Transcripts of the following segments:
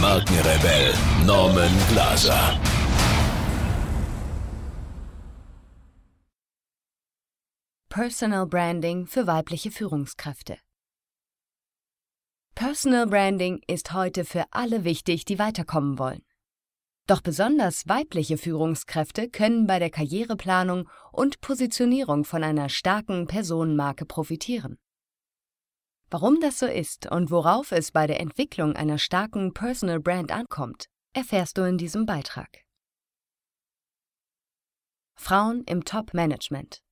Markenrebell Norman Glaser. Personal Branding für weibliche Führungskräfte. Personal Branding ist heute für alle wichtig, die weiterkommen wollen. Doch besonders weibliche Führungskräfte können bei der Karriereplanung und Positionierung von einer starken Personenmarke profitieren. Warum das so ist und worauf es bei der Entwicklung einer starken Personal Brand ankommt, erfährst du in diesem Beitrag. Frauen im Top-Management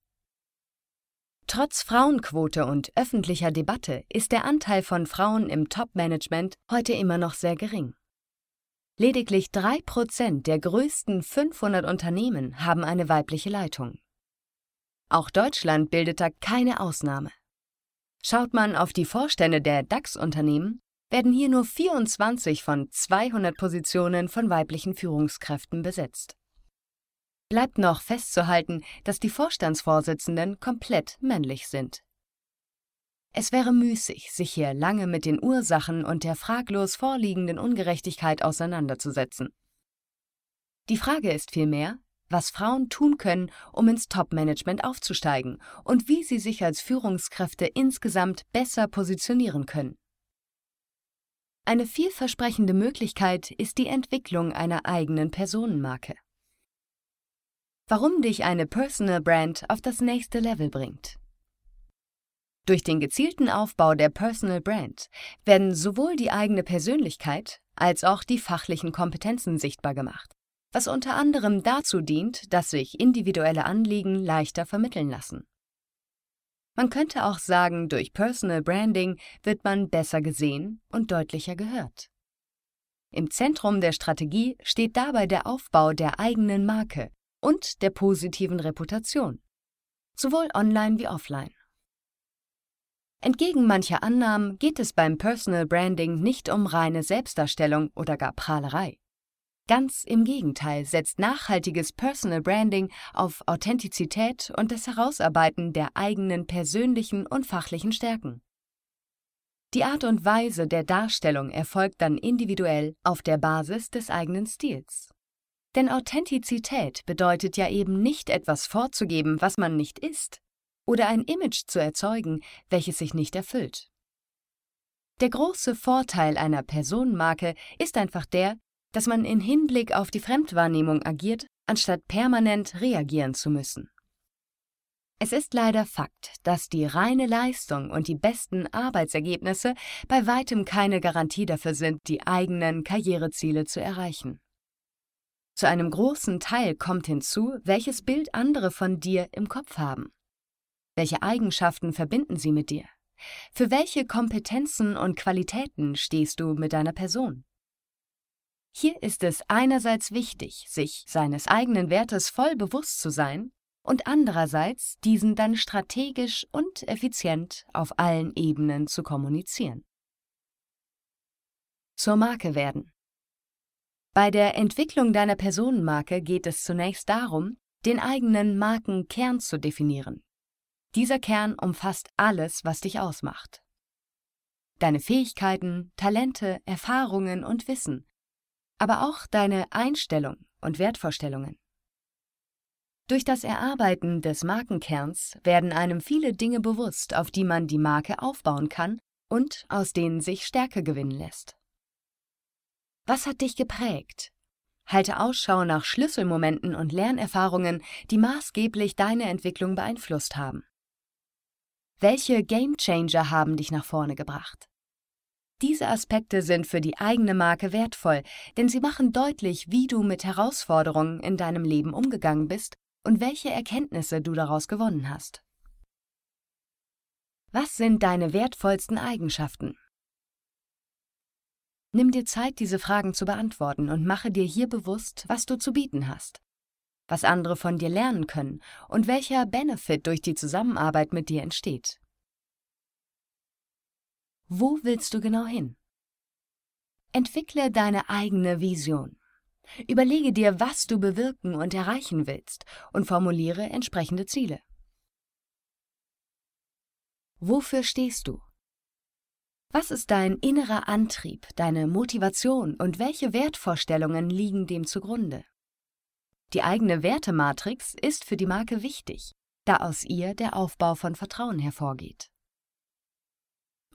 Trotz Frauenquote und öffentlicher Debatte ist der Anteil von Frauen im Top-Management heute immer noch sehr gering. Lediglich drei Prozent der größten 500 Unternehmen haben eine weibliche Leitung. Auch Deutschland bildet da keine Ausnahme. Schaut man auf die Vorstände der DAX-Unternehmen, werden hier nur 24 von 200 Positionen von weiblichen Führungskräften besetzt. Bleibt noch festzuhalten, dass die Vorstandsvorsitzenden komplett männlich sind. Es wäre müßig, sich hier lange mit den Ursachen und der fraglos vorliegenden Ungerechtigkeit auseinanderzusetzen. Die Frage ist vielmehr, was Frauen tun können, um ins Top-Management aufzusteigen und wie sie sich als Führungskräfte insgesamt besser positionieren können. Eine vielversprechende Möglichkeit ist die Entwicklung einer eigenen Personenmarke. Warum dich eine Personal Brand auf das nächste Level bringt. Durch den gezielten Aufbau der Personal Brand werden sowohl die eigene Persönlichkeit als auch die fachlichen Kompetenzen sichtbar gemacht, was unter anderem dazu dient, dass sich individuelle Anliegen leichter vermitteln lassen. Man könnte auch sagen, durch Personal Branding wird man besser gesehen und deutlicher gehört. Im Zentrum der Strategie steht dabei der Aufbau der eigenen Marke und der positiven Reputation, sowohl online wie offline. Entgegen mancher Annahmen geht es beim Personal Branding nicht um reine Selbstdarstellung oder gar Prahlerei. Ganz im Gegenteil setzt nachhaltiges Personal Branding auf Authentizität und das Herausarbeiten der eigenen persönlichen und fachlichen Stärken. Die Art und Weise der Darstellung erfolgt dann individuell auf der Basis des eigenen Stils. Denn Authentizität bedeutet ja eben nicht etwas vorzugeben, was man nicht ist, oder ein Image zu erzeugen, welches sich nicht erfüllt. Der große Vorteil einer Personenmarke ist einfach der, dass man in Hinblick auf die Fremdwahrnehmung agiert, anstatt permanent reagieren zu müssen. Es ist leider Fakt, dass die reine Leistung und die besten Arbeitsergebnisse bei weitem keine Garantie dafür sind, die eigenen Karriereziele zu erreichen. Zu einem großen Teil kommt hinzu, welches Bild andere von dir im Kopf haben. Welche Eigenschaften verbinden sie mit dir? Für welche Kompetenzen und Qualitäten stehst du mit deiner Person? Hier ist es einerseits wichtig, sich seines eigenen Wertes voll bewusst zu sein und andererseits diesen dann strategisch und effizient auf allen Ebenen zu kommunizieren. Zur Marke werden. Bei der Entwicklung deiner Personenmarke geht es zunächst darum, den eigenen Markenkern zu definieren. Dieser Kern umfasst alles, was dich ausmacht. Deine Fähigkeiten, Talente, Erfahrungen und Wissen, aber auch deine Einstellung und Wertvorstellungen. Durch das Erarbeiten des Markenkerns werden einem viele Dinge bewusst, auf die man die Marke aufbauen kann und aus denen sich Stärke gewinnen lässt. Was hat dich geprägt? Halte Ausschau nach Schlüsselmomenten und Lernerfahrungen, die maßgeblich deine Entwicklung beeinflusst haben. Welche Gamechanger haben dich nach vorne gebracht? Diese Aspekte sind für die eigene Marke wertvoll, denn sie machen deutlich, wie du mit Herausforderungen in deinem Leben umgegangen bist und welche Erkenntnisse du daraus gewonnen hast. Was sind deine wertvollsten Eigenschaften? Nimm dir Zeit, diese Fragen zu beantworten und mache dir hier bewusst, was du zu bieten hast, was andere von dir lernen können und welcher Benefit durch die Zusammenarbeit mit dir entsteht. Wo willst du genau hin? Entwickle deine eigene Vision. Überlege dir, was du bewirken und erreichen willst und formuliere entsprechende Ziele. Wofür stehst du? Was ist dein innerer Antrieb, deine Motivation und welche Wertvorstellungen liegen dem zugrunde? Die eigene Wertematrix ist für die Marke wichtig, da aus ihr der Aufbau von Vertrauen hervorgeht.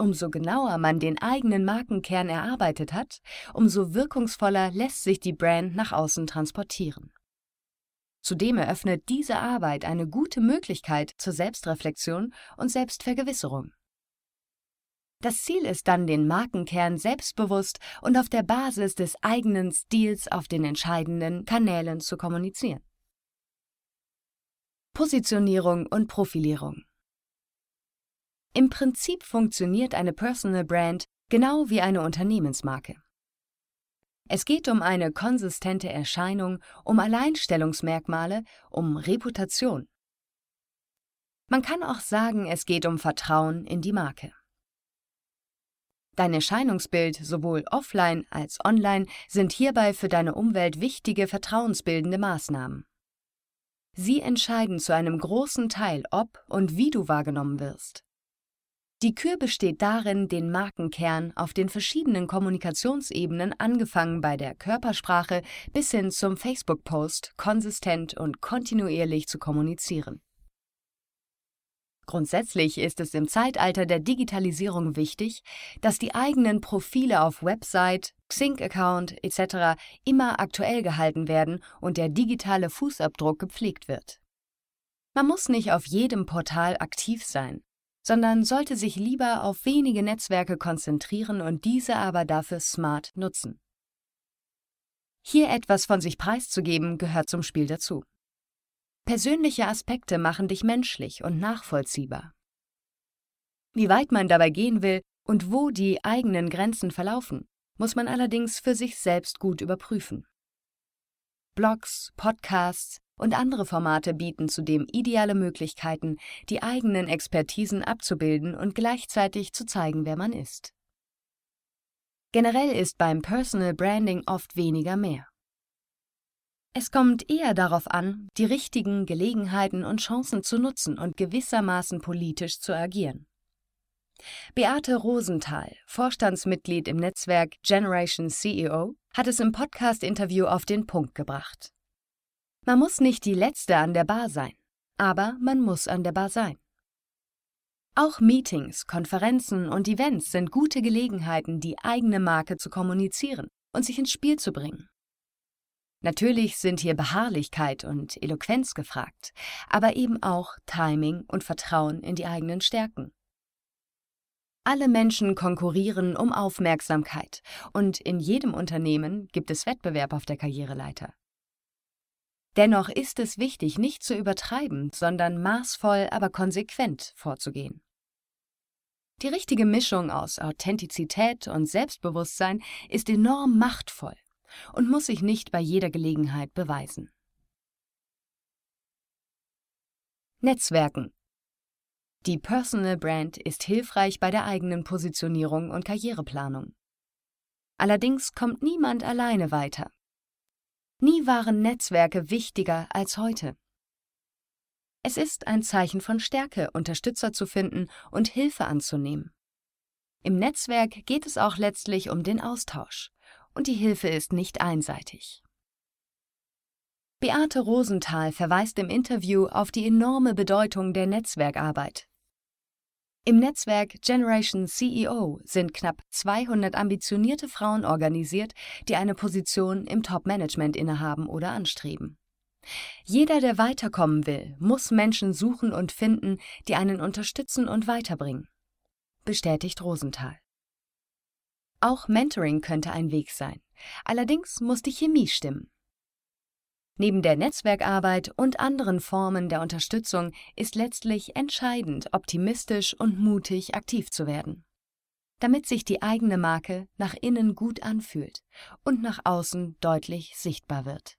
Umso genauer man den eigenen Markenkern erarbeitet hat, umso wirkungsvoller lässt sich die Brand nach außen transportieren. Zudem eröffnet diese Arbeit eine gute Möglichkeit zur Selbstreflexion und Selbstvergewisserung. Das Ziel ist dann, den Markenkern selbstbewusst und auf der Basis des eigenen Stils auf den entscheidenden Kanälen zu kommunizieren. Positionierung und Profilierung Im Prinzip funktioniert eine Personal Brand genau wie eine Unternehmensmarke. Es geht um eine konsistente Erscheinung, um Alleinstellungsmerkmale, um Reputation. Man kann auch sagen, es geht um Vertrauen in die Marke. Dein Erscheinungsbild sowohl offline als online sind hierbei für deine Umwelt wichtige vertrauensbildende Maßnahmen. Sie entscheiden zu einem großen Teil, ob und wie du wahrgenommen wirst. Die Kür besteht darin, den Markenkern auf den verschiedenen Kommunikationsebenen angefangen bei der Körpersprache bis hin zum Facebook-Post konsistent und kontinuierlich zu kommunizieren. Grundsätzlich ist es im Zeitalter der Digitalisierung wichtig, dass die eigenen Profile auf Website, Xing-Account etc. immer aktuell gehalten werden und der digitale Fußabdruck gepflegt wird. Man muss nicht auf jedem Portal aktiv sein, sondern sollte sich lieber auf wenige Netzwerke konzentrieren und diese aber dafür smart nutzen. Hier etwas von sich preiszugeben gehört zum Spiel dazu. Persönliche Aspekte machen dich menschlich und nachvollziehbar. Wie weit man dabei gehen will und wo die eigenen Grenzen verlaufen, muss man allerdings für sich selbst gut überprüfen. Blogs, Podcasts und andere Formate bieten zudem ideale Möglichkeiten, die eigenen Expertisen abzubilden und gleichzeitig zu zeigen, wer man ist. Generell ist beim Personal Branding oft weniger mehr. Es kommt eher darauf an, die richtigen Gelegenheiten und Chancen zu nutzen und gewissermaßen politisch zu agieren. Beate Rosenthal, Vorstandsmitglied im Netzwerk Generation CEO, hat es im Podcast-Interview auf den Punkt gebracht. Man muss nicht die Letzte an der Bar sein, aber man muss an der Bar sein. Auch Meetings, Konferenzen und Events sind gute Gelegenheiten, die eigene Marke zu kommunizieren und sich ins Spiel zu bringen. Natürlich sind hier Beharrlichkeit und Eloquenz gefragt, aber eben auch Timing und Vertrauen in die eigenen Stärken. Alle Menschen konkurrieren um Aufmerksamkeit und in jedem Unternehmen gibt es Wettbewerb auf der Karriereleiter. Dennoch ist es wichtig, nicht zu übertreiben, sondern maßvoll, aber konsequent vorzugehen. Die richtige Mischung aus Authentizität und Selbstbewusstsein ist enorm machtvoll und muss sich nicht bei jeder Gelegenheit beweisen. Netzwerken Die Personal Brand ist hilfreich bei der eigenen Positionierung und Karriereplanung. Allerdings kommt niemand alleine weiter. Nie waren Netzwerke wichtiger als heute. Es ist ein Zeichen von Stärke, Unterstützer zu finden und Hilfe anzunehmen. Im Netzwerk geht es auch letztlich um den Austausch, und die Hilfe ist nicht einseitig. Beate Rosenthal verweist im Interview auf die enorme Bedeutung der Netzwerkarbeit. Im Netzwerk Generation CEO sind knapp 200 ambitionierte Frauen organisiert, die eine Position im Top-Management innehaben oder anstreben. Jeder, der weiterkommen will, muss Menschen suchen und finden, die einen unterstützen und weiterbringen, bestätigt Rosenthal. Auch Mentoring könnte ein Weg sein. Allerdings muss die Chemie stimmen. Neben der Netzwerkarbeit und anderen Formen der Unterstützung ist letztlich entscheidend, optimistisch und mutig aktiv zu werden. damit sich die eigene Marke nach innen gut anfühlt und nach außen deutlich sichtbar wird.